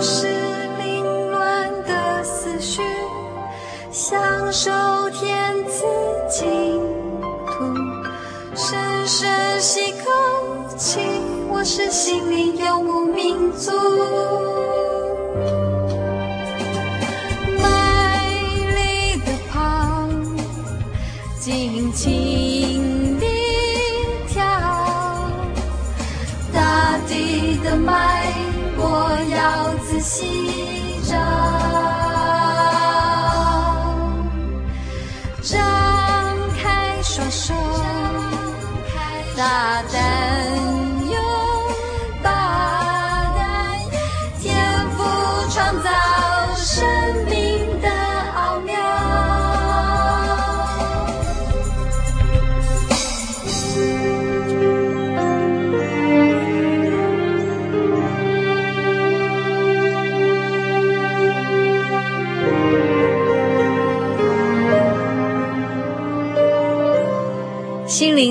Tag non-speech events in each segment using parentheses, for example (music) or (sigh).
是凌乱的思绪，享受天赐净土，深深吸口气，我是心灵游牧民族。要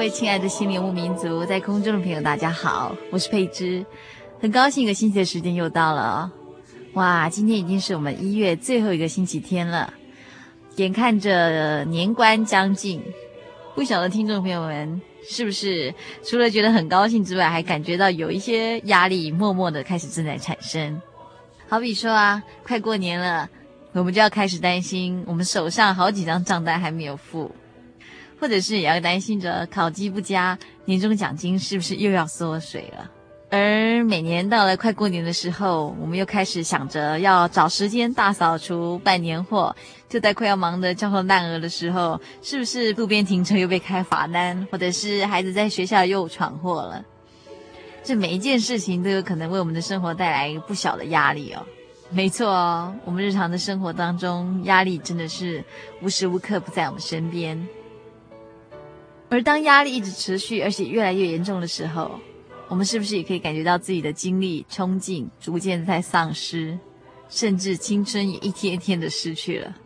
各位亲爱的心灵物民族，在空中的朋友，大家好，我是佩芝，很高兴一个星期的时间又到了。哇，今天已经是我们一月最后一个星期天了，眼看着年关将近，不晓得听众朋友们是不是除了觉得很高兴之外，还感觉到有一些压力，默默的开始正在产生。好比说啊，快过年了，我们就要开始担心，我们手上好几张账单还没有付。或者是也要担心着考绩不佳，年终奖金是不是又要缩水了？而每年到了快过年的时候，我们又开始想着要找时间大扫除、办年货。就在快要忙得焦头烂额的时候，是不是路边停车又被开罚单？或者是孩子在学校又闯祸了？这每一件事情都有可能为我们的生活带来一个不小的压力哦。没错哦，我们日常的生活当中，压力真的是无时无刻不在我们身边。而当压力一直持续，而且越来越严重的时候，我们是不是也可以感觉到自己的精力、冲劲逐渐在丧失，甚至青春也一天一天的失去了？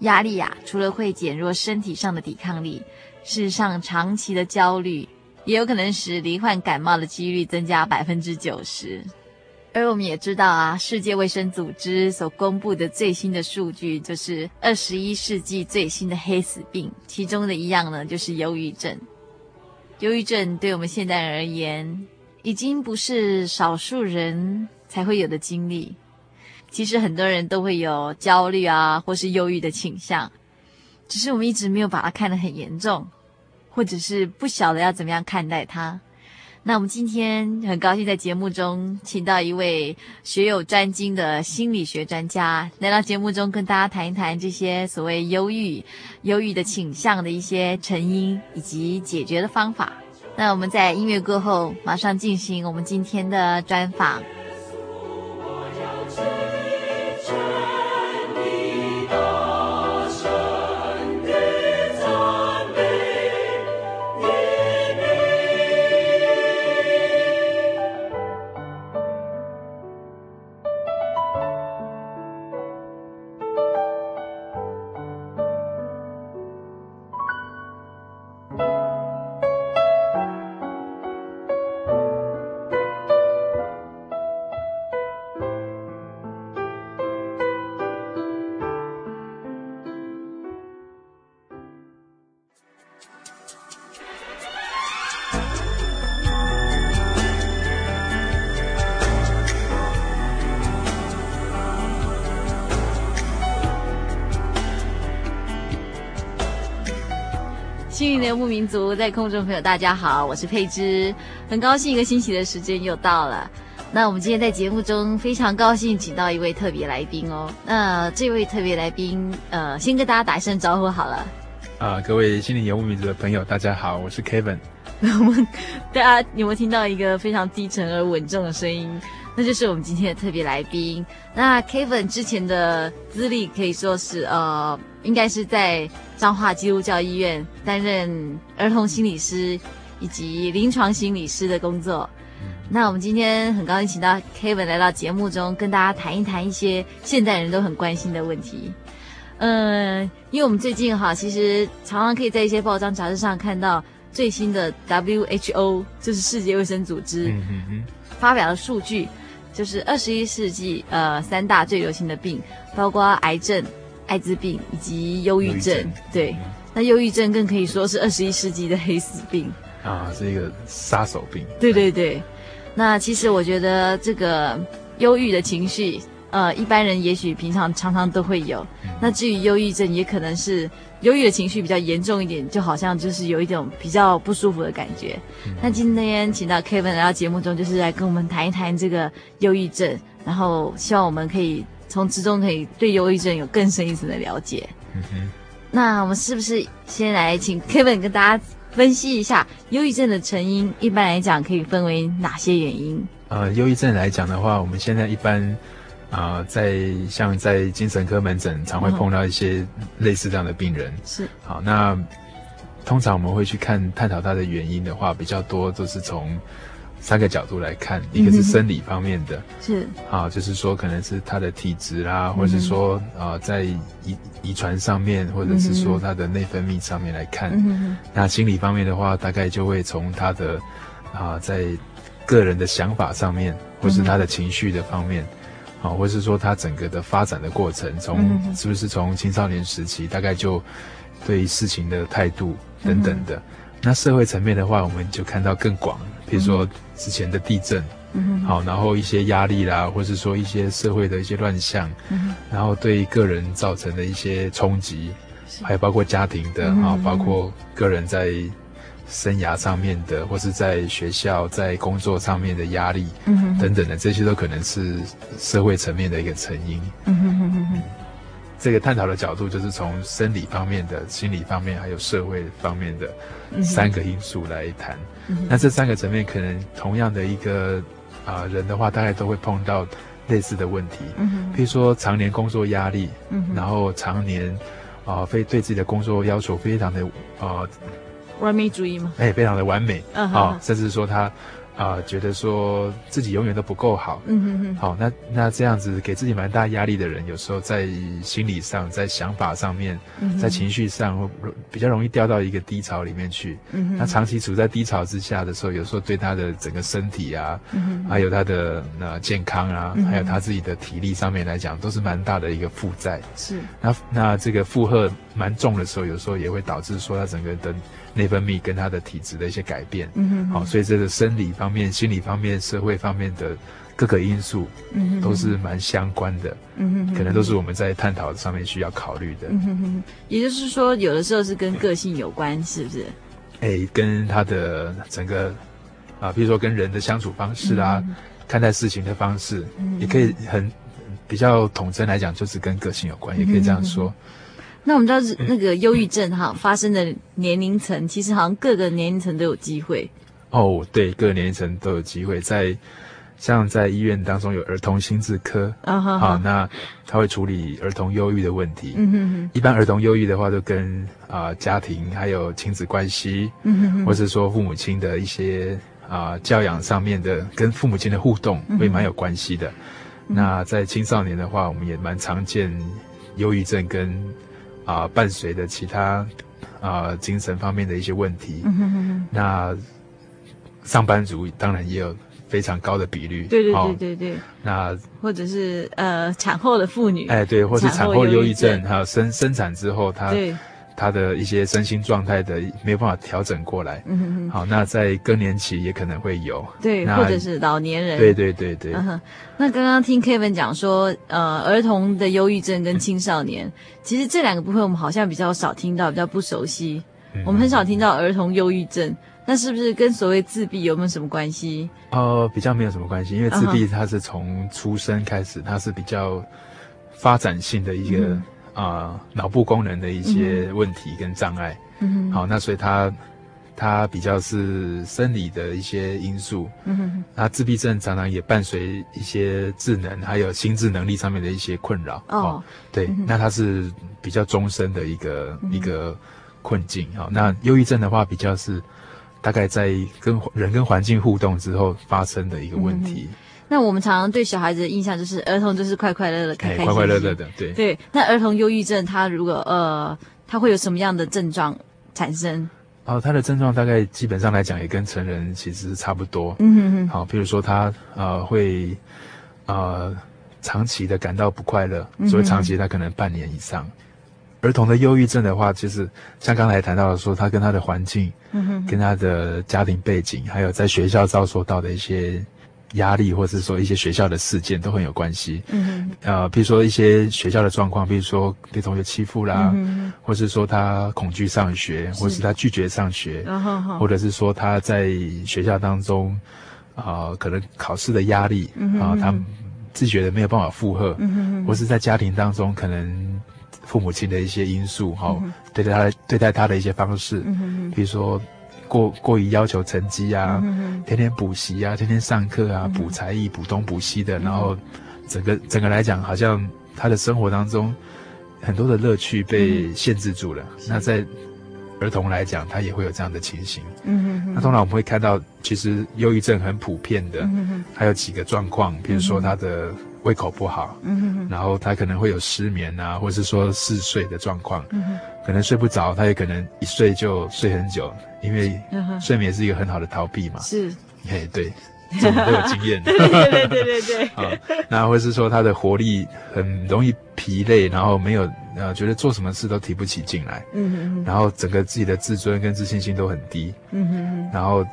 压力呀、啊，除了会减弱身体上的抵抗力，事实上，长期的焦虑也有可能使罹患感冒的几率增加百分之九十。而我们也知道啊，世界卫生组织所公布的最新的数据，就是二十一世纪最新的黑死病，其中的一样呢，就是忧郁症。忧郁症对我们现代人而言，已经不是少数人才会有的经历。其实很多人都会有焦虑啊，或是忧郁的倾向，只是我们一直没有把它看得很严重，或者是不晓得要怎么样看待它。那我们今天很高兴在节目中请到一位学有专精的心理学专家来到节目中，跟大家谈一谈这些所谓忧郁、忧郁的倾向的一些成因以及解决的方法。那我们在音乐过后马上进行我们今天的专访。民族，在空中朋友大家好，我是佩芝，很高兴一个星期的时间又到了。那我们今天在节目中非常高兴，请到一位特别来宾哦。那这位特别来宾，呃，先跟大家打一声招呼好了。啊、呃，各位心灵游牧民族的朋友，大家好，我是 Kevin。(laughs) 我们大家有没有听到一个非常低沉而稳重的声音？那就是我们今天的特别来宾。那 Kevin 之前的资历可以说是呃，应该是在彰化基督教医院担任儿童心理师以及临床心理师的工作。那我们今天很高兴请到 Kevin 来到节目中，跟大家谈一谈一些现代人都很关心的问题。嗯、呃，因为我们最近哈，其实常常可以在一些报章杂志上看到最新的 WHO，就是世界卫生组织发表的数据。就是二十一世纪，呃，三大最流行的病，包括癌症、艾滋病以及忧郁症。症对，嗯、那忧郁症更可以说是二十一世纪的黑死病啊，是一个杀手病。对对对，那其实我觉得这个忧郁的情绪。呃，一般人也许平常常常都会有。嗯、那至于忧郁症，也可能是忧郁的情绪比较严重一点，就好像就是有一种比较不舒服的感觉。嗯、那今天请到 Kevin 来到节目中，就是来跟我们谈一谈这个忧郁症，然后希望我们可以从之中可以对忧郁症有更深一层的了解。嗯哼。那我们是不是先来请 Kevin 跟大家分析一下忧郁症的成因？一般来讲可以分为哪些原因？呃，忧郁症来讲的话，我们现在一般。啊、呃，在像在精神科门诊，常会碰到一些类似这样的病人。是，好，那通常我们会去看探讨他的原因的话，比较多都是从三个角度来看，一个是生理方面的，是，啊，就是说可能是他的体质啦，或者是说啊、呃，在遗遗传上面，或者是说他的内分泌上面来看。嗯，那心理方面的话，大概就会从他的啊、呃，在个人的想法上面，或是他的情绪的方面。啊，或是说他整个的发展的过程，从是不是从青少年时期，大概就对事情的态度等等的。那社会层面的话，我们就看到更广，比如说之前的地震，好，然后一些压力啦，或是说一些社会的一些乱象，然后对个人造成的一些冲击，还有包括家庭的啊，包括个人在。生涯上面的，或是在学校、在工作上面的压力，嗯哼，等等的，这些都可能是社会层面的一个成因。嗯哼哼哼哼。这个探讨的角度就是从生理方面的、心理方面，还有社会方面的三个因素来谈。嗯。那这三个层面，可能同样的一个啊、呃、人的话，大概都会碰到类似的问题。嗯哼。比如说常年工作压力，嗯哼，然后常年啊非、呃、对自己的工作要求非常的啊。呃完美主义吗？哎，非常的完美啊，uh huh. 哦，甚至说他。啊、呃，觉得说自己永远都不够好，嗯哼哼，好，那那这样子给自己蛮大压力的人，有时候在心理上、在想法上面、在情绪上，会比较容易掉到一个低潮里面去。嗯哼，那长期处在低潮之下的时候，有时候对他的整个身体啊，嗯哼还有他的呃健康啊，还有他自己的体力上面来讲，都是蛮大的一个负债。是，那那这个负荷蛮重的时候，有时候也会导致说他整个的内分泌跟他的体质的一些改变。嗯哼，好，所以这个生理方。面、心理方面、社会方面的各个因素，嗯，都是蛮相关的，嗯哼，可能都是我们在探讨上面需要考虑的。嗯哼哼，也就是说，有的时候是跟个性有关，是不是？哎，跟他的整个啊，比如说跟人的相处方式啊，嗯、看待事情的方式，嗯、也可以很比较统称来讲，就是跟个性有关，嗯、也可以这样说。那我们知道是那个忧郁症哈发生的年龄层，其实好像各个年龄层都有机会。哦，对，各个年龄层都有机会在，像在医院当中有儿童心智科，啊哈，好，那他会处理儿童忧郁的问题。嗯哼哼，一般儿童忧郁的话，都跟啊、呃、家庭还有亲子关系，嗯哼哼，或是说父母亲的一些啊、呃、教养上面的，跟父母亲的互动会蛮有关系的。嗯、那在青少年的话，我们也蛮常见忧郁症跟啊、呃、伴随的其他啊、呃、精神方面的一些问题。嗯哼哼，那。上班族当然也有非常高的比率，对对对对对。哦、那或者是呃产后的妇女，哎对，或是产后忧郁症，还有生生产之后她对她的一些身心状态的没有办法调整过来，嗯哼哼。好，那在更年期也可能会有，对，或者是老年人，对对对对。嗯、那刚刚听 Kevin 讲说，呃，儿童的忧郁症跟青少年，嗯、其实这两个部分我们好像比较少听到，比较不熟悉。嗯，我们很少听到儿童忧郁症，那是不是跟所谓自闭有没有什么关系？呃，比较没有什么关系，因为自闭它是从出生开始，它是比较发展性的一个啊、脑部功能的一些问题跟障碍。嗯，好，那所以它。它比较是生理的一些因素，嗯哼，那自闭症常常也伴随一些智能还有心智能力上面的一些困扰。哦，哦对、嗯，那它是比较终身的一个、嗯、一个困境。好、哦，那忧郁症的话，比较是大概在跟人跟环境互动之后发生的一个问题。嗯、那我们常常对小孩子的印象就是儿童就是快快乐乐、开开心心、快快乐乐的，对对。那儿童忧郁症，他如果呃，他会有什么样的症状产生？哦，他的症状大概基本上来讲也跟成人其实差不多。嗯哼哼。好，比如说他呃会呃长期的感到不快乐，所以长期他可能半年以上。嗯、儿童的忧郁症的话，就是像刚才谈到的说，他跟他的环境，嗯哼，跟他的家庭背景，还有在学校遭受到的一些。压力，或者是说一些学校的事件都很有关系。嗯，呃，比如说一些学校的状况，比如说被同学欺负啦，嗯，或是说他恐惧上学，或是他拒绝上学，或者是说他在学校当中，啊、呃，可能考试的压力，啊、呃，他自己觉的没有办法负荷，嗯，或是在家庭当中可能父母亲的一些因素，哈、嗯，对待他对待他的一些方式，嗯，比如说。过过于要求成绩啊，嗯、天天补习啊，天天上课啊，补、嗯、才艺、补东补西的，然后整个整个来讲，好像他的生活当中很多的乐趣被限制住了。嗯、那在儿童来讲，他也会有这样的情形。嗯嗯。那通常我们会看到，其实忧郁症很普遍的，嗯、还有几个状况，比如说他的。胃口不好，嗯然后他可能会有失眠啊，或者是说嗜睡的状况，嗯哼，可能睡不着，他也可能一睡就睡很久，因为睡眠是一个很好的逃避嘛，是，嘿，对，这种都有经验，对对对对对，啊，(laughs) 那或是说他的活力很容易疲累，然后没有呃，觉得做什么事都提不起劲来，嗯哼哼，然后整个自己的自尊跟自信心都很低，嗯哼哼，然后。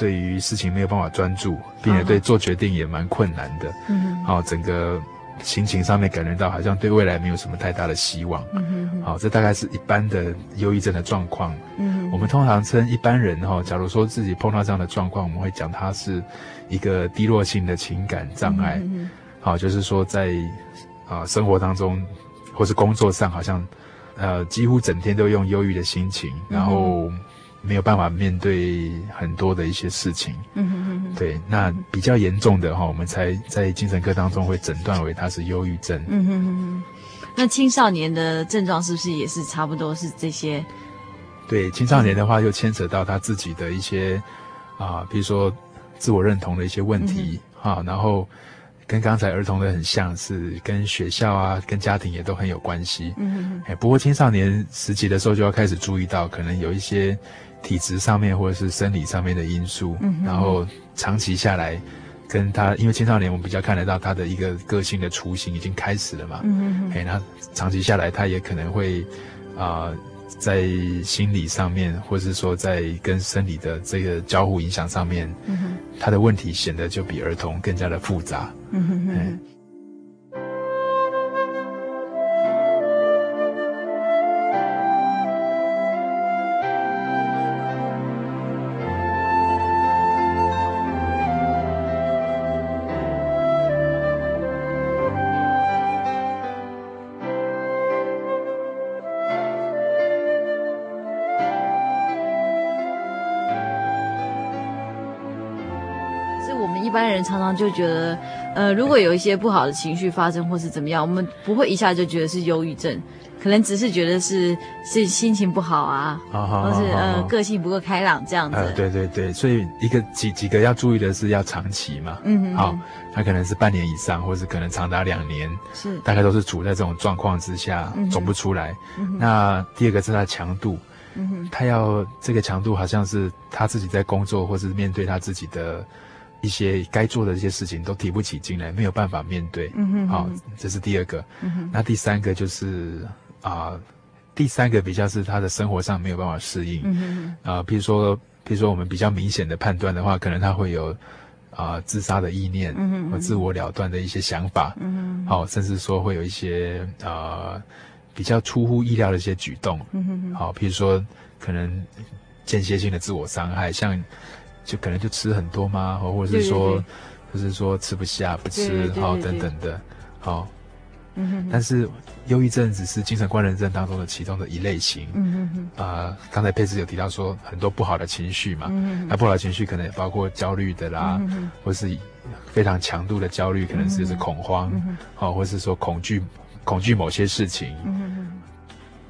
对于事情没有办法专注，并且对做决定也蛮困难的。嗯，好，整个心情上面感觉到好像对未来没有什么太大的希望。嗯，好，这大概是一般的忧郁症的状况。嗯，我们通常称一般人哈，假如说自己碰到这样的状况，我们会讲它是一个低落性的情感障碍。嗯，好，就是说在啊生活当中或是工作上，好像呃几乎整天都用忧郁的心情，然后。没有办法面对很多的一些事情，嗯哼哼哼，对，那比较严重的哈，我们才在精神科当中会诊断为他是忧郁症。嗯哼哼哼，那青少年的症状是不是也是差不多是这些？对，青少年的话又牵扯到他自己的一些啊，比如说自我认同的一些问题啊，然后。跟刚才儿童的很像，是跟学校啊、跟家庭也都很有关系。嗯嗯。不过青少年时期的时候就要开始注意到，可能有一些体质上面或者是生理上面的因素。嗯。然后长期下来，跟他因为青少年我们比较看得到他的一个个性的雏形已经开始了嘛。嗯嗯。哎，那长期下来，他也可能会啊。呃在心理上面，或是说在跟生理的这个交互影响上面，嗯，他的问题显得就比儿童更加的复杂。嗯哼哼。常常就觉得，呃，如果有一些不好的情绪发生或是怎么样，我们不会一下就觉得是忧郁症，可能只是觉得是是心情不好啊，或是呃个性不够开朗这样子。呃，对对对，所以一个几几个要注意的是要长期嘛，嗯哼，好，他可能是半年以上，或是可能长达两年，是大概都是处在这种状况之下，嗯、走不出来。嗯、那第二个是他的强度，嗯，他要这个强度好像是他自己在工作或是面对他自己的。一些该做的这些事情都提不起劲来，没有办法面对。嗯哼，好，这是第二个。嗯哼，那第三个就是啊、呃，第三个比较是他的生活上没有办法适应。嗯哼，啊、呃，比如说，譬如说我们比较明显的判断的话，可能他会有啊、呃、自杀的意念，嗯或自我了断的一些想法。嗯哼，好，甚至说会有一些啊、呃、比较出乎意料的一些举动。嗯哼，好，比如说可能间歇性的自我伤害，像就可能就吃很多吗？或者是说，就是说吃不下不吃，好等等的，好。嗯哼，但是忧郁症只是精神官能症当中的其中的一类型。嗯哼哼。啊、呃，刚才佩斯有提到说很多不好的情绪嘛，嗯哼，那不好的情绪可能也包括焦虑的啦，嗯哼，或是非常强度的焦虑，可能是就是恐慌，嗯哼，好，或是说恐惧，恐惧某些事情。嗯哼哼。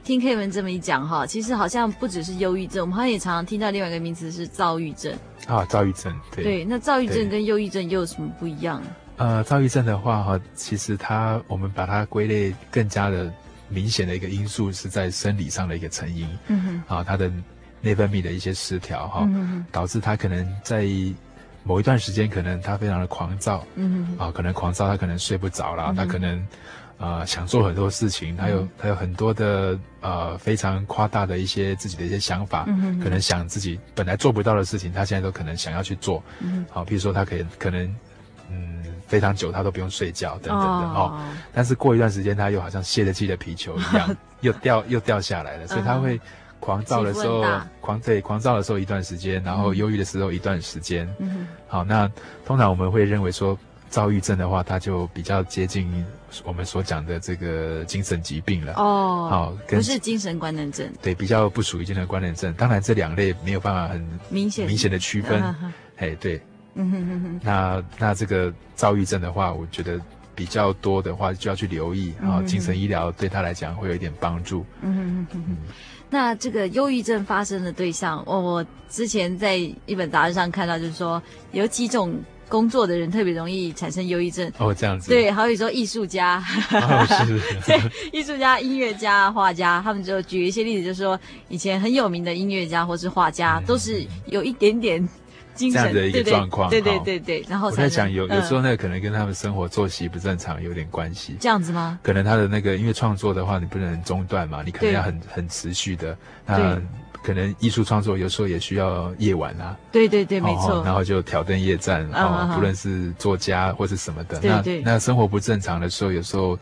听 Kevin 这么一讲哈，其实好像不只是忧郁症，我们好像也常常听到另外一个名词是躁郁症。啊，躁郁症，对。对，那躁郁症跟忧郁症又有什么不一样？呃，躁郁症的话，哈，其实它我们把它归类更加的明显的一个因素是在生理上的一个成因，嗯哼，啊，它的内分泌的一些失调，哈、嗯，导致他可能在某一段时间，可能他非常的狂躁，嗯哼，啊，可能狂躁，他可能睡不着了，他、嗯、可能呃想做很多事情，他有他有很多的呃非常夸大的一些自己的一些想法，可能想自己本来做不到的事情，他现在都可能想要去做，嗯，好，比如说他可以可能。嗯，非常久他都不用睡觉等等的哦，哦，但是过一段时间他又好像泄了气的皮球一样，(laughs) 又掉又掉下来了，所以他会狂躁的时候狂对狂躁的时候一段时间，然后忧郁的时候一段时间。嗯，好，那通常我们会认为说躁郁症的话，它就比较接近我们所讲的这个精神疾病了哦。好，不是精神官能症，对，比较不属于精神官能症。当然这两类没有办法很明显明显的区分，哎，对。嗯哼哼哼，那那这个躁郁症的话，我觉得比较多的话就要去留意啊，嗯、哼哼精神医疗对他来讲会有一点帮助。嗯哼哼哼。那这个忧郁症发生的对象，我我之前在一本杂志上看到，就是说有几种工作的人特别容易产生忧郁症。哦，这样子。对，好比说艺术家，哦、是是 (laughs) 对，艺术家、音乐家、画家，他们就举一些例子，就是说以前很有名的音乐家或是画家，嗯、都是有一点点。这样的一个状况，对对对对，然后我在想，有有时候那个可能跟他们生活作息不正常有点关系。这样子吗？可能他的那个因为创作的话，你不能中断嘛，你可能要很很持续的。那可能艺术创作有时候也需要夜晚啊。对对对，没错。然后就挑灯夜战啊，不论是作家或是什么的，那那生活不正常的时候，有时候。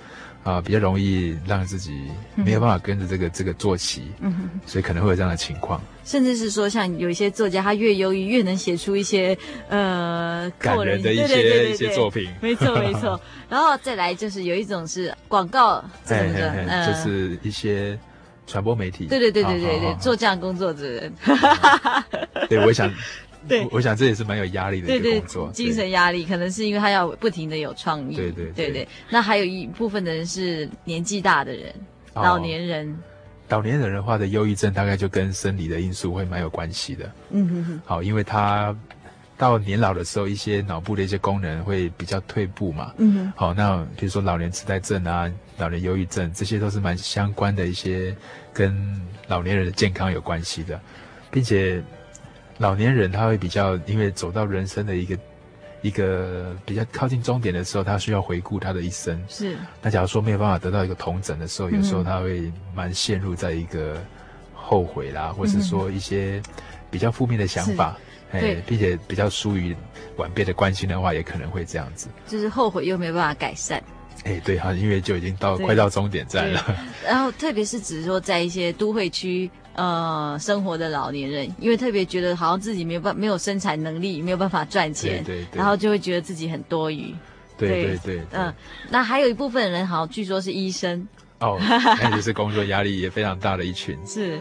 啊，比较容易让自己没有办法跟着这个、嗯、这个作息，嗯哼，所以可能会有这样的情况。甚至是说，像有一些作家，他越忧郁越能写出一些呃感人的一些对对对对对一些作品。没错没错，(laughs) 然后再来就是有一种是广告什么的，呃、就是一些传播媒体。对对对对对对，做这样工作的人。(laughs) 对，我想。对，我想这也是蛮有压力的一个工作，精神压力可能是因为他要不停的有创意。对对对对，那还有一部分的人是年纪大的人，老年人。老年人的话的忧郁症大概就跟生理的因素会蛮有关系的。嗯哼哼。好，因为他到年老的时候，一些脑部的一些功能会比较退步嘛。嗯哼。好，那比如说老年痴呆症啊，老年忧郁症，这些都是蛮相关的一些跟老年人的健康有关系的，并且。老年人他会比较，因为走到人生的一个一个比较靠近终点的时候，他需要回顾他的一生。是。那假如说没有办法得到一个同诊的时候，嗯、有时候他会蛮陷入在一个后悔啦，或是说一些比较负面的想法，哎，对，并且比较疏于晚辈的关心的话，也可能会这样子。就是后悔又没有办法改善。哎，对哈，因为就已经到快到终点站了。(laughs) 然后，特别是只是说在一些都会区。呃，生活的老年人，因为特别觉得好像自己没有办没有生产能力，没有办法赚钱，对对对，然后就会觉得自己很多余。对对对，对，嗯、呃，那还有一部分人，好像据说是医生。哦，那就是工作压力也非常大的一群。(laughs) 是。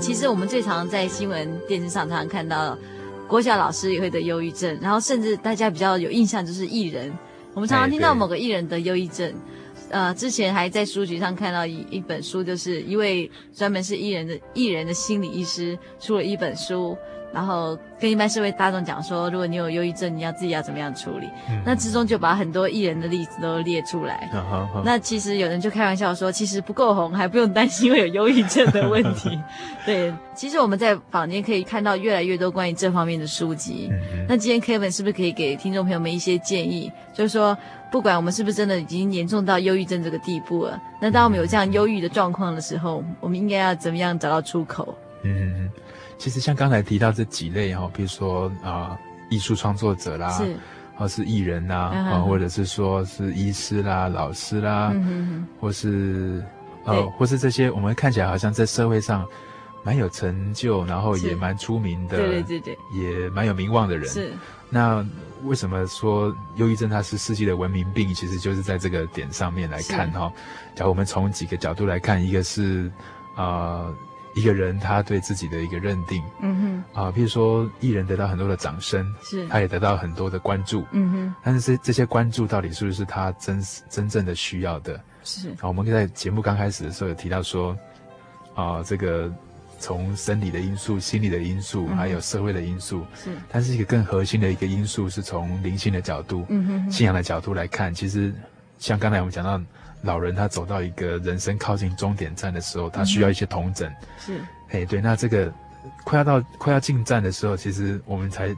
其实我们最常在新闻电视上常常看到，国小老师也会得忧郁症，然后甚至大家比较有印象就是艺人，我们常常听到某个艺人得忧郁症，呃，之前还在书局上看到一一本书，就是一位专门是艺人的艺人的心理医师出了一本书。然后跟一般社会大众讲说，如果你有忧郁症，你要自己要怎么样处理？嗯、那之中就把很多艺人的例子都列出来。嗯、那其实有人就开玩笑说，其实不够红还不用担心会有忧郁症的问题。(laughs) 对，其实我们在坊间可以看到越来越多关于这方面的书籍。嗯、那今天 Kevin 是不是可以给听众朋友们一些建议？就是说，不管我们是不是真的已经严重到忧郁症这个地步了，那当我们有这样忧郁的状况的时候，我们应该要怎么样找到出口？嗯。其实像刚才提到这几类哈，比如说啊、呃，艺术创作者啦，是，或是艺人呐，啊、uh，huh. 或者是说是医师啦、老师啦，uh huh. 或是呃，或是这些我们看起来好像在社会上蛮有成就，然后也蛮出名的，对对对，也蛮有名望的人。是，那为什么说忧郁症它是世纪的文明病？其实就是在这个点上面来看哈。是假如我们从几个角度来看，一个是啊。呃一个人他对自己的一个认定，嗯哼，啊，譬如说艺人得到很多的掌声，是，他也得到很多的关注，嗯哼，但是这这些关注到底是不是他真真正的需要的？是，啊，我们在节目刚开始的时候有提到说，啊，这个从生理的因素、心理的因素，还有社会的因素，是，但是一个更核心的一个因素是从灵性的角度，嗯哼，信仰的角度来看，其实像刚才我们讲到。老人他走到一个人生靠近终点站的时候，他需要一些童枕。是，哎，对，那这个快要到快要进站的时候，其实我们才。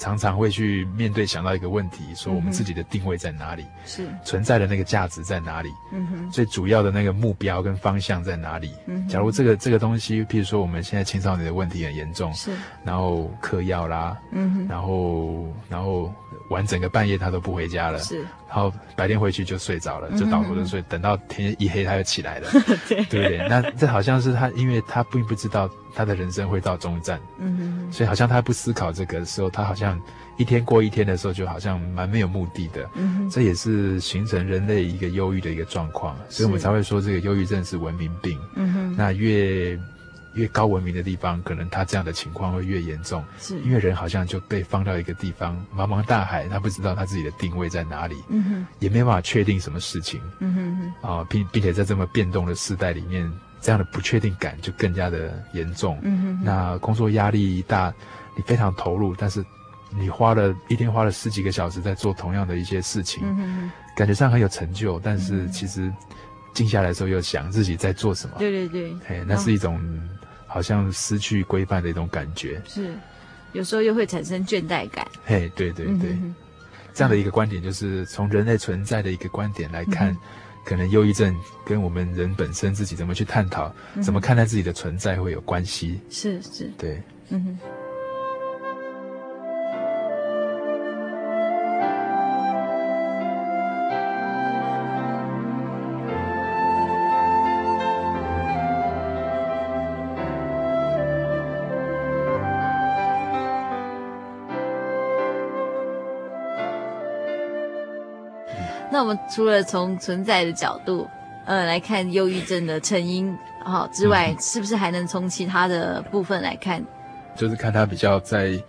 常常会去面对想到一个问题，说我们自己的定位在哪里？是存在的那个价值在哪里？嗯哼，最主要的那个目标跟方向在哪里？嗯，假如这个这个东西，譬如说我们现在青少年的问题很严重，是，然后嗑药啦，嗯哼，然后然后玩整个半夜他都不回家了，是，然后白天回去就睡着了，就倒头就睡，等到天一黑他就起来了，(laughs) 对。对不对？那这好像是他，因为他并不知道。他的人生会到终站，嗯，所以好像他不思考这个的时候，他好像一天过一天的时候，就好像蛮没有目的的，嗯，这也是形成人类一个忧郁的一个状况，所以我们才会说这个忧郁症是文明病，嗯哼，那越越高文明的地方，可能他这样的情况会越严重，是。因为人好像就被放到一个地方，茫茫大海，他不知道他自己的定位在哪里，嗯哼，也没办法确定什么事情，嗯哼哼，啊，并并且在这么变动的时代里面，这样的不确定感就更加的严重，嗯哼哼，那工作压力一大，你非常投入，但是你花了一天花了十几个小时在做同样的一些事情，嗯哼哼，感觉上很有成就，但是其实静下来的时候又想自己在做什么，对对对，嘿，那是一种。好像失去规范的一种感觉，是，有时候又会产生倦怠感。嘿，对对对，这样的一个观点，就是从人类存在的一个观点来看，嗯、可能忧郁症跟我们人本身自己怎么去探讨，嗯、怎么看待自己的存在会有关系。是是，是。对，嗯哼。那我们除了从存在的角度，呃，来看忧郁症的成因，好、哦、之外，嗯、是不是还能从其他的部分来看？就是看它比较在，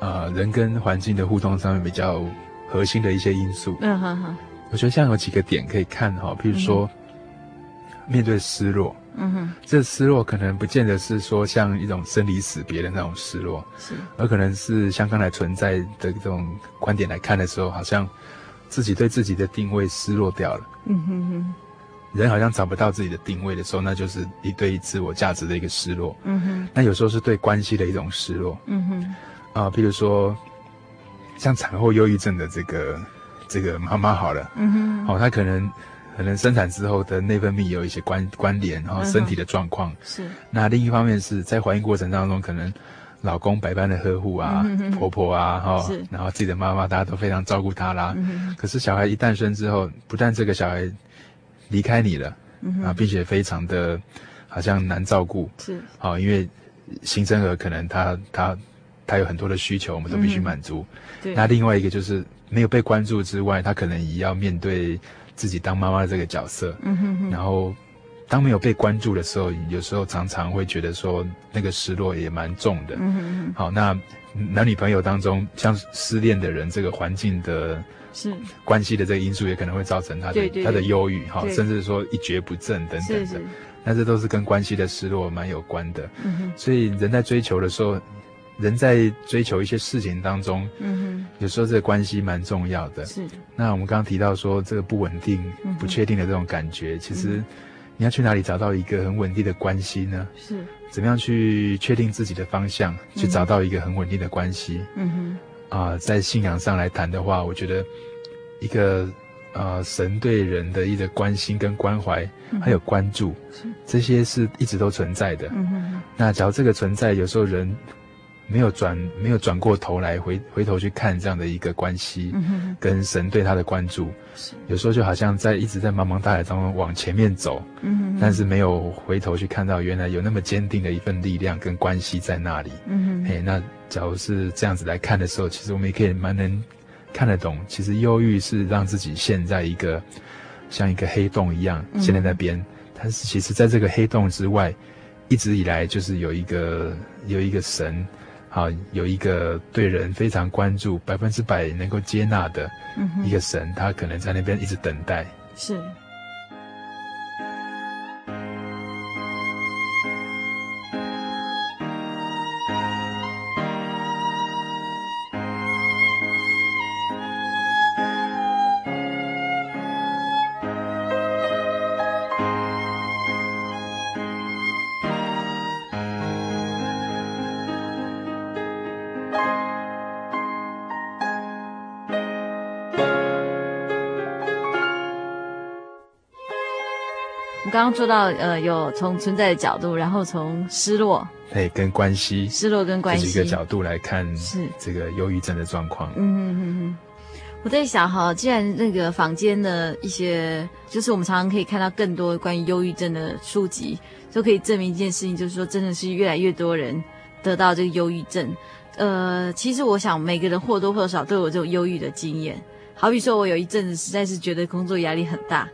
呃，人跟环境的互动上面比较核心的一些因素。嗯哼哼。我觉得像有几个点可以看哈，譬如说，嗯、面对失落，嗯哼，这失落可能不见得是说像一种生离死别的那种失落，是，而可能是像刚才存在的这种观点来看的时候，好像。自己对自己的定位失落掉了，嗯哼哼，人好像找不到自己的定位的时候，那就是一对自我价值的一个失落，嗯哼。那有时候是对关系的一种失落，嗯哼。啊，譬如说，像产后忧郁症的这个这个妈妈好了，嗯哼。哦，她可能可能生产之后的内分泌有一些关关联，然后身体的状况是。那另一方面是在怀孕过程当中可能。老公百般的呵护啊，嗯、哼哼婆婆啊，哈是，然后自己的妈妈，大家都非常照顾她啦。嗯、可是小孩一诞生之后，不但这个小孩离开你了，嗯、哼啊，并且非常的，好像难照顾。是，好、哦，因为新生儿可能他他他有很多的需求，我们都必须满足。那另外一个就是没有被关注之外，他可能也要面对自己当妈妈的这个角色。嗯哼哼。然后。当没有被关注的时候，有时候常常会觉得说那个失落也蛮重的。嗯哼哼。好，那男女朋友当中，像失恋的人，这个环境的是关系的这个因素，也可能会造成他的他的忧郁，哈，甚至说一蹶不振等等的。是是。那这都是跟关系的失落蛮有关的。嗯哼。所以人在追求的时候，人在追求一些事情当中，嗯哼，有时候这个关系蛮重要的。是。那我们刚刚提到说这个不稳定、不确定的这种感觉，其实。你要去哪里找到一个很稳定的关系呢？是，怎么样去确定自己的方向，嗯、去找到一个很稳定的关系？嗯哼，啊、呃，在信仰上来谈的话，我觉得一个呃神对人的一个关心跟关怀，嗯、还有关注，这些是一直都存在的。嗯哼，那假如这个存在，有时候人。没有转，没有转过头来回回头去看这样的一个关系，嗯、跟神对他的关注，有时候就好像在一直在茫茫大海当中往前面走，但是没有回头去看到原来有那么坚定的一份力量跟关系在那里。嗯哼，嘿，那假如是这样子来看的时候，其实我们也可以蛮能看得懂，其实忧郁是让自己陷在一个像一个黑洞一样陷在那边，嗯、但是其实在这个黑洞之外，一直以来就是有一个有一个神。好，有一个对人非常关注、百分之百能够接纳的一个神，他可能在那边一直等待。是。说到，呃，有从存在的角度，然后从失落，对，跟关系，失落跟关系几个角度来看，是这个忧郁症的状况。嗯嗯嗯嗯，我在想哈，既然那个坊间的一些，就是我们常常可以看到更多关于忧郁症的书籍，就可以证明一件事情，就是说，真的是越来越多人得到这个忧郁症。呃，其实我想，每个人或多或少都有这种忧郁的经验。好比说，我有一阵子实在是觉得工作压力很大。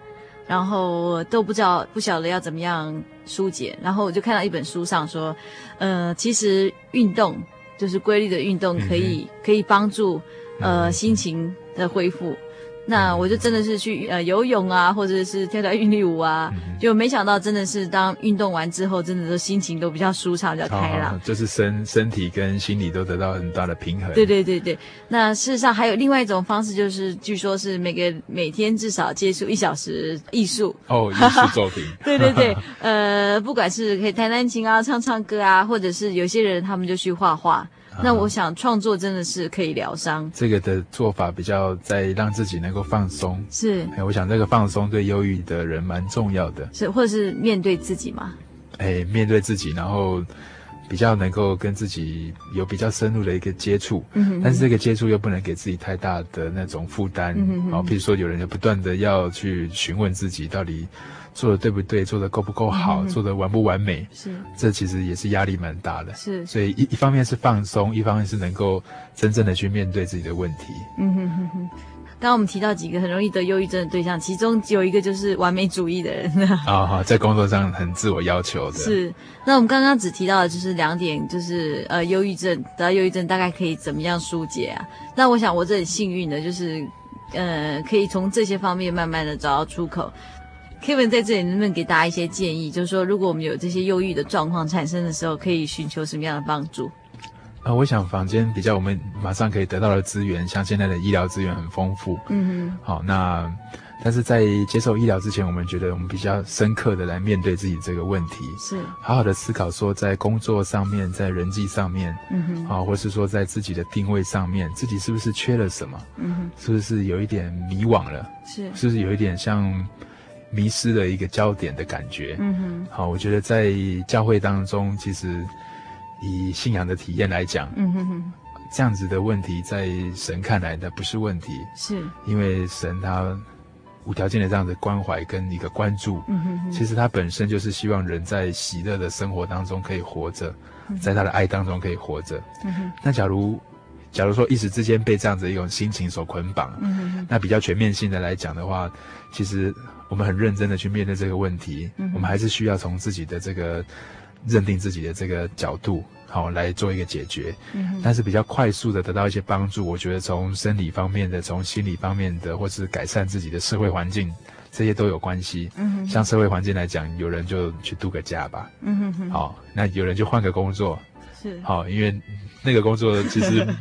然后都不知道不晓得要怎么样疏解，然后我就看到一本书上说，呃，其实运动就是规律的运动可以、嗯、可以帮助呃心情的恢复。那我就真的是去呃游泳啊，或者是跳跳韵律舞啊，嗯、就没想到真的是当运动完之后，真的都心情都比较舒畅，比较开朗，就是身身体跟心理都得到很大的平衡。对对对对。那事实上还有另外一种方式，就是据说是每个每天至少接触一小时艺术哦，(laughs) 艺术作品。对对对，呃，不管是可以弹弹琴啊，唱唱歌啊，或者是有些人他们就去画画。那我想创作真的是可以疗伤，这个的做法比较在让自己能够放松。是，哎，我想这个放松对忧郁的人蛮重要的。是，或者是面对自己嘛？哎，面对自己，然后比较能够跟自己有比较深入的一个接触。嗯哼。但是这个接触又不能给自己太大的那种负担。嗯哼。哦，譬如说有人就不断的要去询问自己到底。做的对不对？做的够不够好？嗯、做的完不完美？是，这其实也是压力蛮大的。是，所以一一方面是放松，一方面是能够真正的去面对自己的问题。嗯哼哼哼。刚刚我们提到几个很容易得忧郁症的对象，其中有一个就是完美主义的人。(laughs) 啊哈，在工作上很自我要求的。是。那我们刚刚只提到的就是两点，就是呃，忧郁症得到忧郁症大概可以怎么样疏解啊？那我想我这很幸运的，就是呃，可以从这些方面慢慢的找到出口。Kevin 在这里能不能给大家一些建议？就是说，如果我们有这些忧郁的状况产生的时候，可以寻求什么样的帮助？啊、呃，我想房间比较我们马上可以得到的资源，像现在的医疗资源很丰富。嗯哼。好，那但是在接受医疗之前，我们觉得我们比较深刻的来面对自己这个问题，是好好的思考说，在工作上面，在人际上面，嗯哼，啊，或是说在自己的定位上面，自己是不是缺了什么？嗯哼，是不是有一点迷惘了？是，是不是有一点像？迷失了一个焦点的感觉。嗯哼，好，我觉得在教会当中，其实以信仰的体验来讲，嗯哼哼，这样子的问题，在神看来的不是问题，是。因为神他无条件的这样的关怀跟一个关注，嗯哼哼，其实他本身就是希望人在喜乐的生活当中可以活着，在他的爱当中可以活着。嗯哼，那假如假如说一时之间被这样子一种心情所捆绑，嗯哼，那比较全面性的来讲的话，其实。我们很认真的去面对这个问题，嗯、我们还是需要从自己的这个认定自己的这个角度，好来做一个解决。嗯，但是比较快速的得到一些帮助，我觉得从生理方面的、从心理方面的，或是改善自己的社会环境，这些都有关系。嗯，像社会环境来讲，有人就去度个假吧。嗯哼哼。好，那有人就换个工作。是。好，因为那个工作其实。(laughs)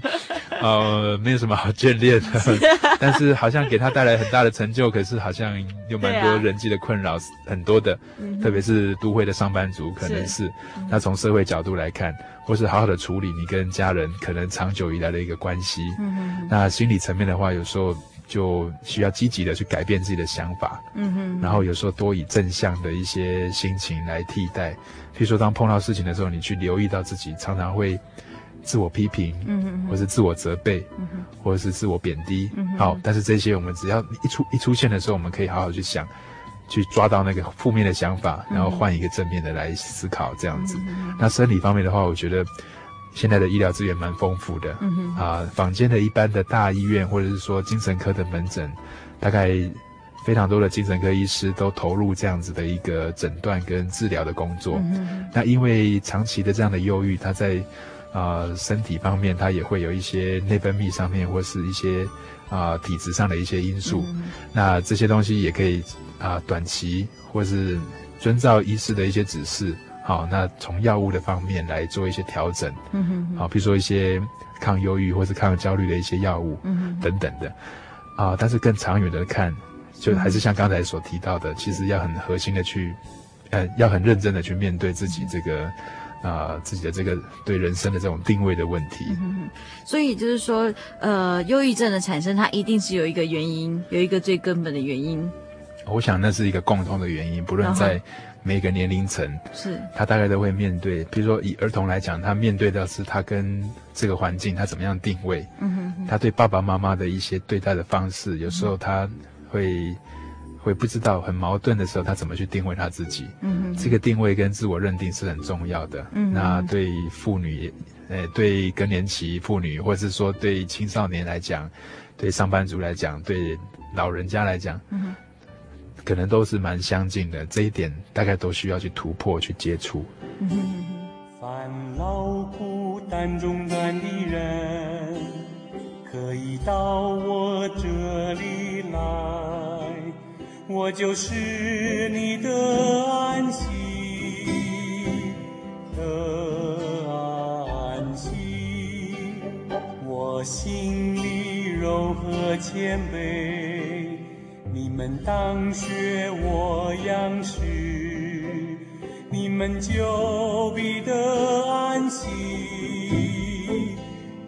呃，没有什么好眷恋的，是 (laughs) 但是好像给他带来很大的成就，可是好像有蛮多人际的困扰，啊、很多的，嗯、特别是都会的上班族，可能是，是那从社会角度来看，或是好好的处理你跟家人可能长久以来的一个关系，嗯、那心理层面的话，有时候就需要积极的去改变自己的想法，嗯哼，然后有时候多以正向的一些心情来替代，譬如说当碰到事情的时候，你去留意到自己常常会。自我批评，嗯哼，或是自我责备，嗯哼，或者是自我贬低，嗯哼，好，但是这些我们只要一出一出现的时候，我们可以好好去想，去抓到那个负面的想法，然后换一个正面的来思考，这样子。那生理方面的话，我觉得现在的医疗资源蛮丰富的，嗯哼，啊，坊间的一般的大医院或者是说精神科的门诊，大概非常多的精神科医师都投入这样子的一个诊断跟治疗的工作。嗯哼，那因为长期的这样的忧郁，他在啊、呃，身体方面，它也会有一些内分泌上面，或是一些啊、呃、体质上的一些因素。嗯、那这些东西也可以啊、呃，短期或是遵照医师的一些指示，好，那从药物的方面来做一些调整。嗯哼哼。好，比如说一些抗忧郁或是抗焦虑的一些药物，嗯哼哼等等的。啊，但是更长远的看，就还是像刚才所提到的，嗯、其实要很核心的去，呃，要很认真的去面对自己这个。啊、呃，自己的这个对人生的这种定位的问题，嗯、所以就是说，呃，忧郁症的产生，它一定是有一个原因，有一个最根本的原因。我想那是一个共通的原因，不论在每个年龄层，是他大概都会面对。比如说以儿童来讲，他面对的是他跟这个环境他怎么样定位，嗯哼哼，他对爸爸妈妈的一些对待的方式，有时候他会。会不知道很矛盾的时候，他怎么去定位他自己？嗯哼，这个定位跟自我认定是很重要的。嗯，那对妇女，呃，对更年期妇女，或者是说对青少年来讲，对上班族来讲，对老人家来讲，嗯，可能都是蛮相近的，这一点大概都需要去突破、去接触。烦恼孤单中的人，可以到我这里来，我就是你的安息的安息，我心里柔和谦卑，你们当学我样式，你们就必得安息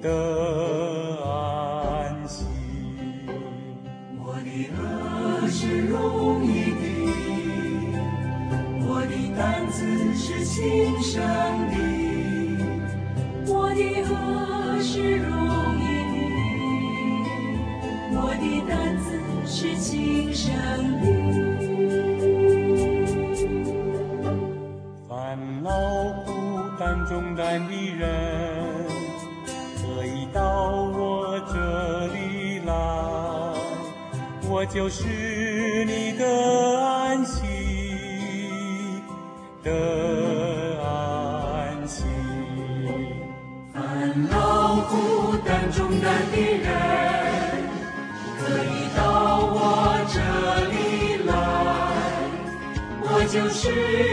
的。容易的，我的担子是轻省的，我的轭是容易的，我的担子是轻省的。烦恼孤单重担的人，可以到我这里来，我就是。我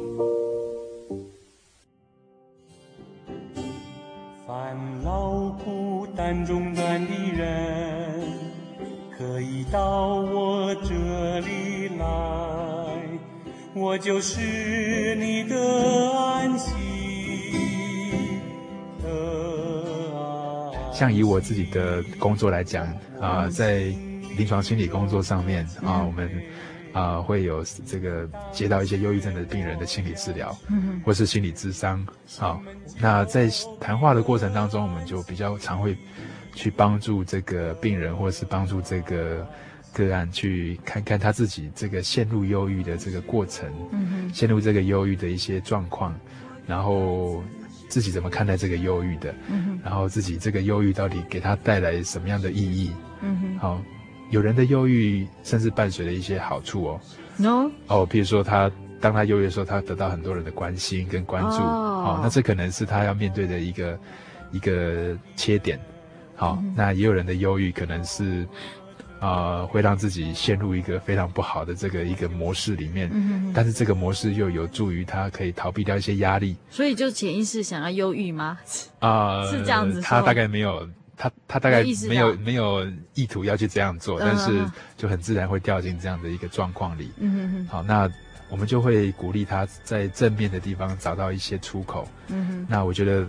像以我自己的工作来讲，啊、呃，在临床心理工作上面啊、呃，我们啊、呃、会有这个接到一些忧郁症的病人的心理治疗，嗯，或是心理咨商，好，那在谈话的过程当中，我们就比较常会去帮助这个病人，或是帮助这个个案，去看看他自己这个陷入忧郁的这个过程，嗯，陷入这个忧郁的一些状况，然后。自己怎么看待这个忧郁的？嗯哼，然后自己这个忧郁到底给他带来什么样的意义？嗯哼，好，有人的忧郁甚至伴随了一些好处哦。No？哦，比如说他当他忧郁的时候，他得到很多人的关心跟关注。哦，好，那这可能是他要面对的一个一个切点。好，嗯，那也有人的忧郁可能是。啊、呃，会让自己陷入一个非常不好的这个一个模式里面，嗯，但是这个模式又有助于他可以逃避掉一些压力，所以就潜意识想要忧郁吗？啊、呃，是这样子。他大概没有，他他大概没有没有意图要去这样做，但是就很自然会掉进这样的一个状况里。嗯哼哼。好，那我们就会鼓励他在正面的地方找到一些出口。嗯哼。那我觉得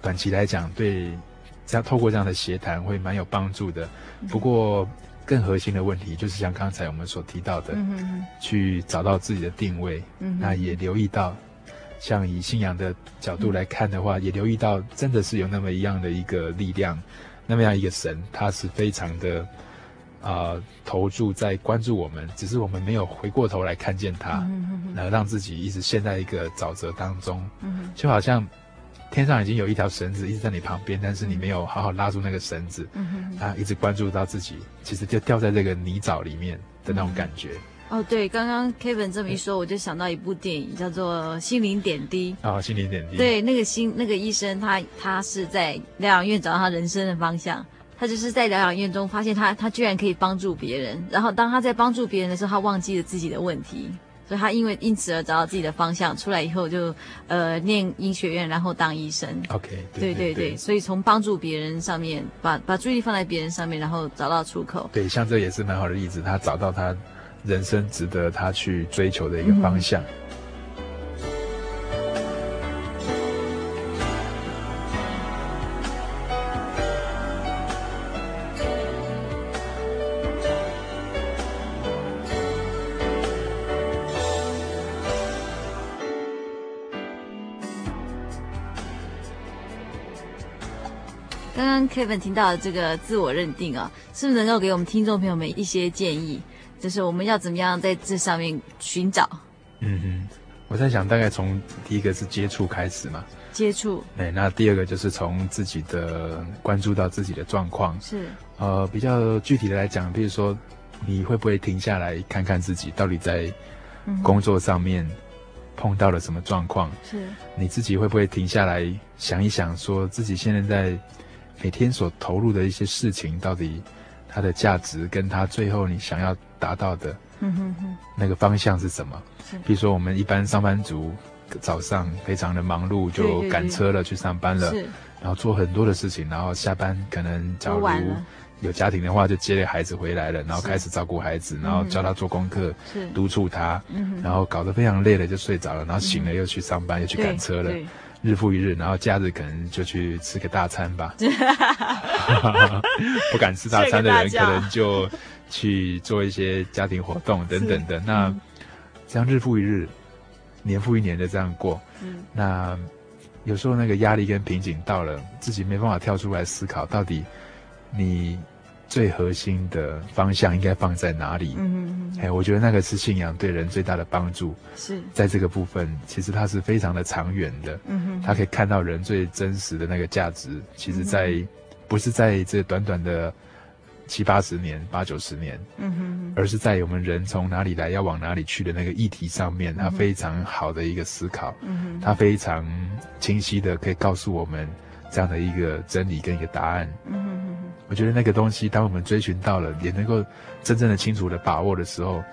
短期来讲，对，这样透过这样的协谈会蛮有帮助的。不过。更核心的问题就是像刚才我们所提到的，嗯、去找到自己的定位。嗯，那也留意到，像以信仰的角度来看的话，嗯、也留意到，真的是有那么一样的一个力量，那么样一个神，他是非常的啊、呃、投注在关注我们，只是我们没有回过头来看见他，嗯，然后让自己一直陷在一个沼泽当中。嗯，就好像天上已经有一条绳子一直在你旁边，但是你没有好好拉住那个绳子，嗯哼，啊，一直关注到自己，其实就掉在这个泥沼里面的那种感觉。哦，对，刚刚 Kevin 这么一说，我就想到一部电影，叫做《心灵点滴》。哦，《心灵点滴》。对，那个心那个医生他，他他是在疗养院找到他人生的方向。他就是在疗养院中发现他他居然可以帮助别人，然后当他在帮助别人的时候，他忘记了自己的问题，所以他因为因此而找到自己的方向。出来以后就呃念医学院，然后当医生。OK，对对对，所以从帮助别人上面，把把注意力放在别人上面，然后找到出口。对，像这也是蛮好的例子，他找到他。人生值得他去追求的一个方向。刚 Kevin 听到这个自我认定啊，是不是能够给我们听众朋友们一些建议？就是我们要怎么样在这上面寻找？嗯哼，我在想，大概从第一个是接触开始嘛。接触。对，那第二个就是从自己的关注到自己的状况。是。呃，比较具体的来讲，比如说，你会不会停下来看看自己到底在工作上面碰到了什么状况？是。你自己会不会停下来想一想，说自己现在在每天所投入的一些事情到底？它的价值跟它最后你想要达到的，那个方向是什么？比如说我们一般上班族早上非常的忙碌，就赶车了去上班了，然后做很多的事情，然后下班可能假如有家庭的话，就接了孩子回来了，然后开始照顾孩子，然后教他做功课，督促他，然后搞得非常累了就睡着了，然后醒了又去上班又去赶车了。日复一日，然后假日可能就去吃个大餐吧。(laughs) 不敢吃大餐的人，可能就去做一些家庭活动等等的。那这样日复一日，年复一年的这样过，嗯，那有时候那个压力跟瓶颈到了，自己没办法跳出来思考，到底你。最核心的方向应该放在哪里？嗯嗯哎，我觉得那个是信仰对人最大的帮助。是，在这个部分，其实它是非常的长远的。嗯哼，它可以看到人最真实的那个价值，其实在，在不是在这短短的七八十年、八九十年，嗯哼，而是在我们人从哪里来，要往哪里去的那个议题上面，它非常好的一个思考。嗯哼，它非常清晰的可以告诉我们这样的一个真理跟一个答案。嗯哼。我觉得那个东西，当我们追寻到了，也能够真正的清楚的把握的时候，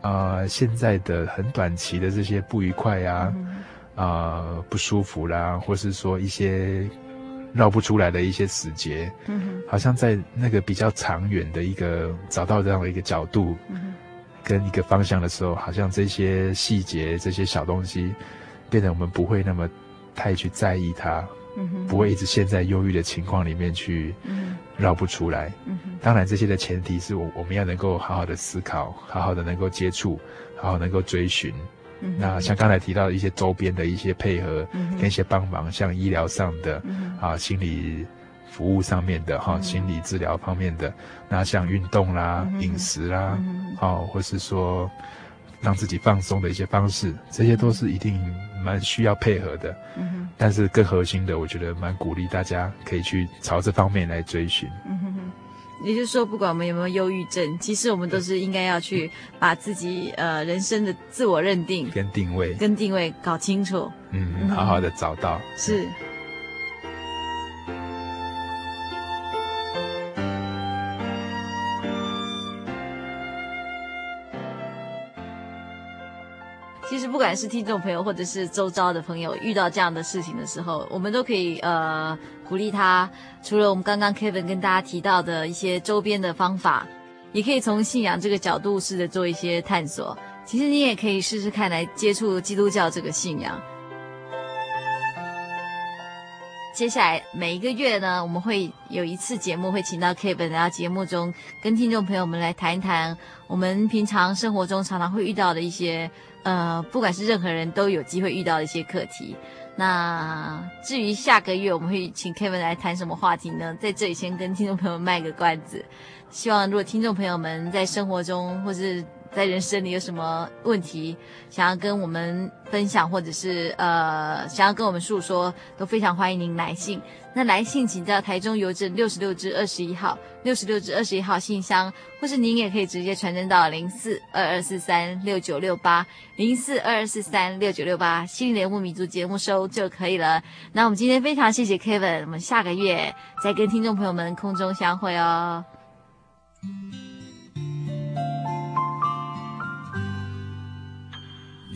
呃，现在的很短期的这些不愉快呀、啊，嗯、呃，不舒服啦，或是说一些绕不出来的一些死结，嗯，好像在那个比较长远的一个找到这样的一个角度，嗯，跟一个方向的时候，好像这些细节、这些小东西，变得我们不会那么太去在意它。嗯、不会一直陷在忧郁的情况里面去，绕不出来。嗯、当然，这些的前提是我我们要能够好好的思考，好好的能够接触，好好能够追寻。嗯、那像刚才提到的一些周边的一些配合，嗯、跟一些帮忙，像医疗上的，嗯、啊，心理服务上面的哈、嗯，心理治疗方面的，那像运动啦、嗯、饮食啦，嗯、啊，或是说让自己放松的一些方式，这些都是一定蛮需要配合的。嗯但是更核心的，我觉得蛮鼓励大家可以去朝这方面来追寻。嗯哼哼，也就是说，不管我们有没有忧郁症，其实我们都是应该要去把自己呃人生的自我认定跟定位跟定位搞清楚。嗯，好好的找到。是。不管是听众朋友或者是周遭的朋友，遇到这样的事情的时候，我们都可以呃鼓励他。除了我们刚刚 Kevin 跟大家提到的一些周边的方法，也可以从信仰这个角度试着做一些探索。其实你也可以试试看来接触基督教这个信仰。接下来每一个月呢，我们会有一次节目会请到 Kevin 来到节目中跟听众朋友们来谈一谈我们平常生活中常常会遇到的一些。呃，不管是任何人都有机会遇到一些课题。那至于下个月我们会请 Kevin 来谈什么话题呢？在这里先跟听众朋友卖个关子。希望如果听众朋友们在生活中或是在人生里有什么问题，想要跟我们分享，或者是呃想要跟我们诉说，都非常欢迎您来信。那来信请到台中邮政六十六支二十一号，六十六支二十一号信箱，或是您也可以直接传真到零四二二四三六九六八零四二二四三六九六八，心灵联络民族节目收就可以了。那我们今天非常谢谢 Kevin，我们下个月再跟听众朋友们空中相会哦。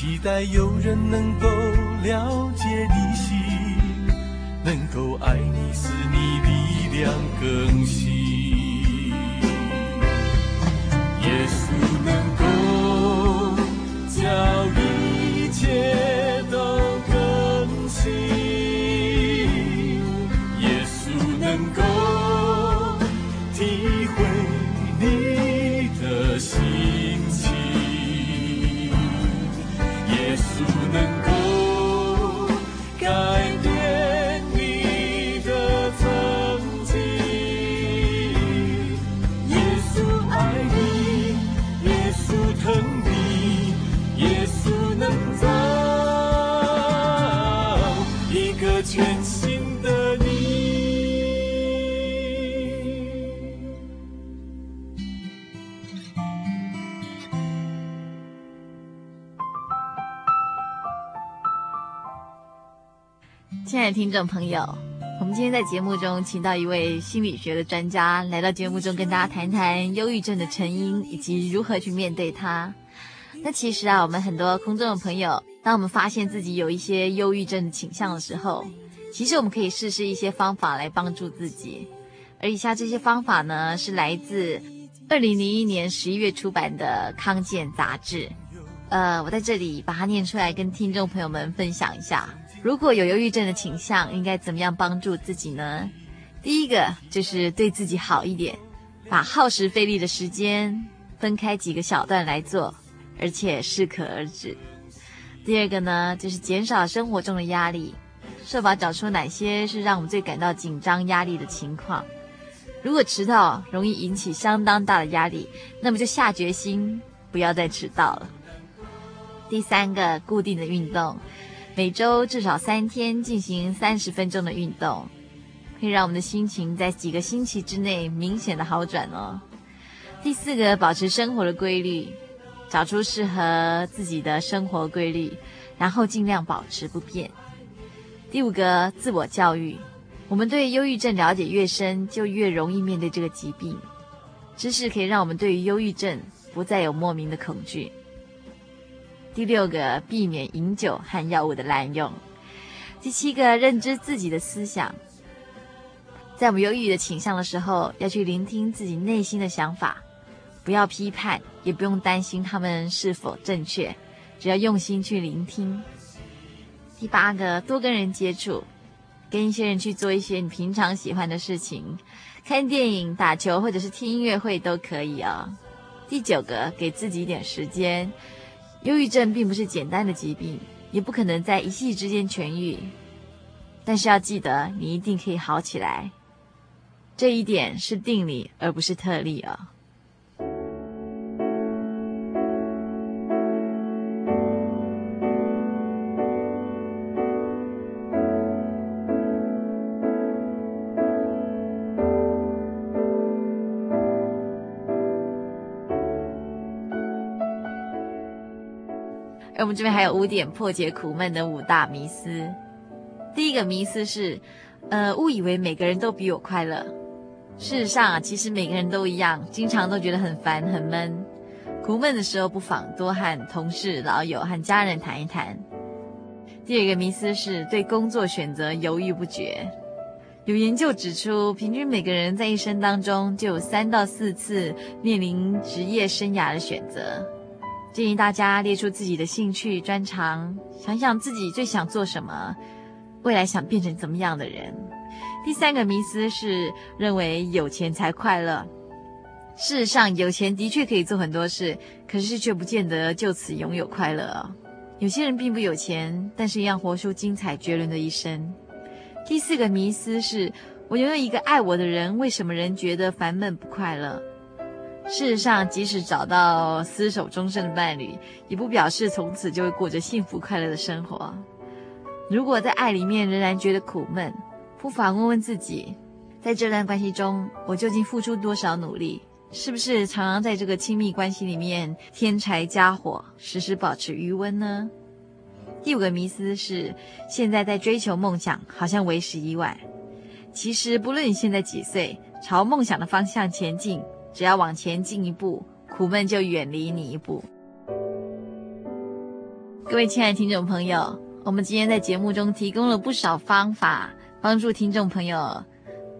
期待有人能够了解你心？能够爱你，使你力量更新。耶稣能够教育听众朋友，我们今天在节目中请到一位心理学的专家来到节目中，跟大家谈谈忧郁症的成因以及如何去面对它。那其实啊，我们很多空中的朋友，当我们发现自己有一些忧郁症的倾向的时候，其实我们可以试试一些方法来帮助自己。而以下这些方法呢，是来自二零零一年十一月出版的《康健》杂志。呃，我在这里把它念出来，跟听众朋友们分享一下。如果有忧郁症的倾向，应该怎么样帮助自己呢？第一个就是对自己好一点，把耗时费力的时间分开几个小段来做，而且适可而止。第二个呢，就是减少生活中的压力，设法找出哪些是让我们最感到紧张压力的情况。如果迟到容易引起相当大的压力，那么就下决心不要再迟到了。第三个，固定的运动。每周至少三天进行三十分钟的运动，可以让我们的心情在几个星期之内明显的好转哦。第四个，保持生活的规律，找出适合自己的生活规律，然后尽量保持不变。第五个，自我教育，我们对忧郁症了解越深，就越容易面对这个疾病。知识可以让我们对于忧郁症不再有莫名的恐惧。第六个，避免饮酒和药物的滥用。第七个，认知自己的思想。在我们忧郁的倾向的时候，要去聆听自己内心的想法，不要批判，也不用担心他们是否正确，只要用心去聆听。第八个，多跟人接触，跟一些人去做一些你平常喜欢的事情，看电影、打球或者是听音乐会都可以哦。第九个，给自己一点时间。忧郁症并不是简单的疾病，也不可能在一夕之间痊愈。但是要记得，你一定可以好起来。这一点是定理，而不是特例哦。我们这边还有五点破解苦闷的五大迷思。第一个迷思是，呃，误以为每个人都比我快乐。事实上啊，其实每个人都一样，经常都觉得很烦很闷。苦闷的时候，不妨多和同事、老友和家人谈一谈。第二个迷思是对工作选择犹豫不决。有研究指出，平均每个人在一生当中就有三到四次面临职业生涯的选择。建议大家列出自己的兴趣专长，想想自己最想做什么，未来想变成怎么样的人。第三个迷思是认为有钱才快乐。事实上，有钱的确可以做很多事，可是却不见得就此拥有快乐。有些人并不有钱，但是一样活出精彩绝伦的一生。第四个迷思是，我拥有一个爱我的人，为什么人觉得烦闷不快乐？事实上，即使找到厮守终身的伴侣，也不表示从此就会过着幸福快乐的生活。如果在爱里面仍然觉得苦闷，不妨问问自己，在这段关系中，我究竟付出多少努力？是不是常常在这个亲密关系里面添柴加火，时时保持余温呢？第五个迷思是，现在在追求梦想，好像为时已晚。其实，不论你现在几岁，朝梦想的方向前进，只要往前进一步，苦闷就远离你一步。各位亲爱的听众朋友，我们今天在节目中提供了不少方法，帮助听众朋友，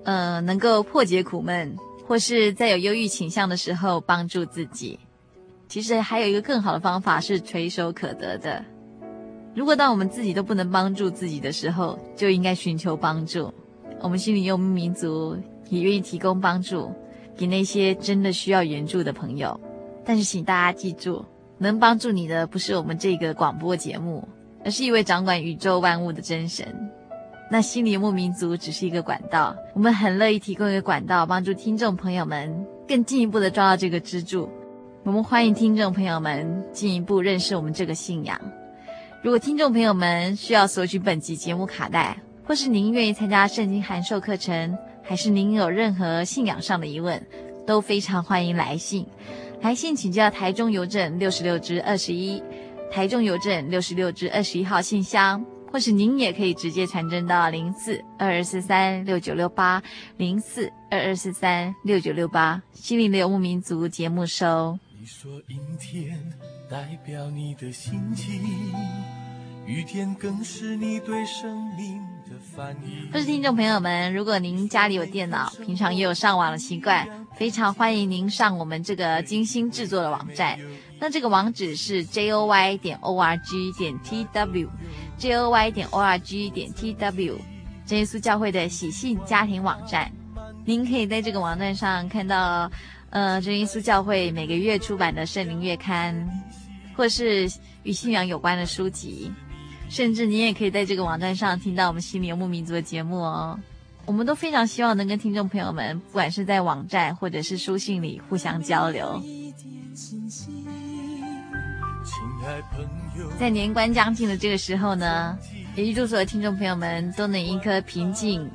呃，能够破解苦闷。或是在有忧郁倾向的时候帮助自己，其实还有一个更好的方法是垂手可得的。如果当我们自己都不能帮助自己的时候，就应该寻求帮助。我们心里有民族也愿意提供帮助给那些真的需要援助的朋友。但是请大家记住，能帮助你的不是我们这个广播节目，而是一位掌管宇宙万物的真神。那心灵牧民族只是一个管道，我们很乐意提供一个管道，帮助听众朋友们更进一步的抓到这个支柱。我们欢迎听众朋友们进一步认识我们这个信仰。如果听众朋友们需要索取本集节目卡带，或是您愿意参加圣经函授课程，还是您有任何信仰上的疑问，都非常欢迎来信。来信请教台中邮政六十六支二十一，台中邮政六十六支二十一号信箱。或是您也可以直接传真到零四二二四三六九六八零四二二四三六九六八，心灵的游牧民族节目收。你说阴天代表你的心情，雨天更是你对生命。或是听众朋友们，如果您家里有电脑，平常也有上网的习惯，非常欢迎您上我们这个精心制作的网站。那这个网址是 j o y 点 o r g 点 t w。j o y 点 o r g 点 t w，真耶稣教会的喜信家庭网站，您可以在这个网站上看到，呃，真耶稣教会每个月出版的圣灵月刊，或是与信仰有关的书籍，甚至您也可以在这个网站上听到我们心灵游牧民族的节目哦。我们都非常希望能跟听众朋友们，不管是在网站或者是书信里互相交流。在年关将近的这个时候呢，也预祝所有听众朋友们都能一颗平静、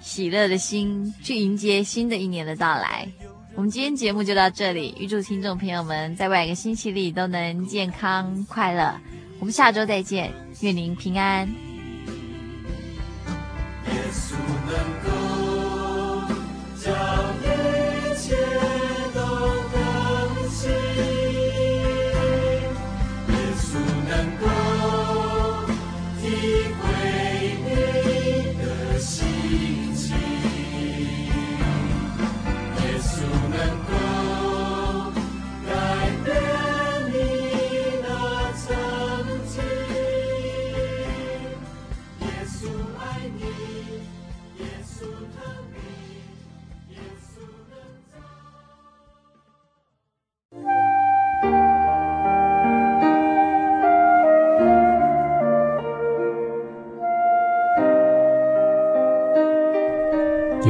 喜乐的心去迎接新的一年的到来。我们今天节目就到这里，预祝听众朋友们在未来一个星期里都能健康快乐。我们下周再见，愿您平安。耶稣能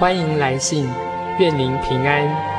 欢迎来信，愿您平安。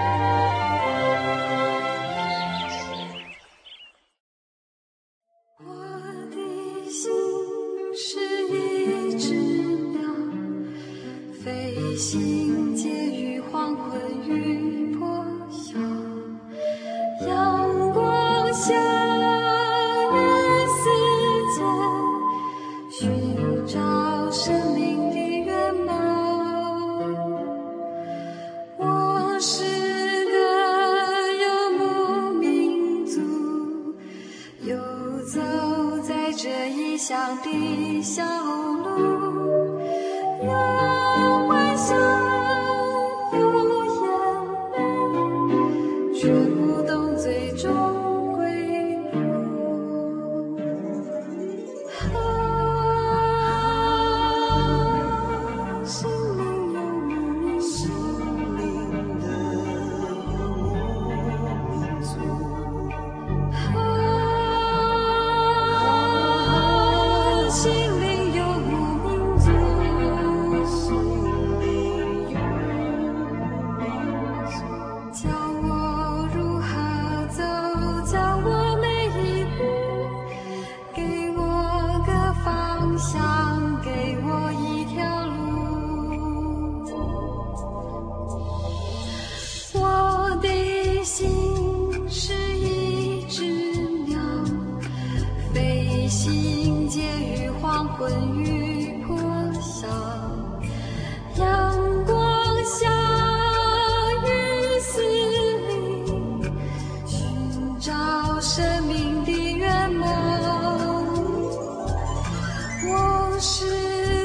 是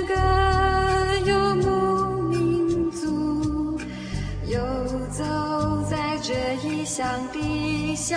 个游牧民族游走在这异乡的小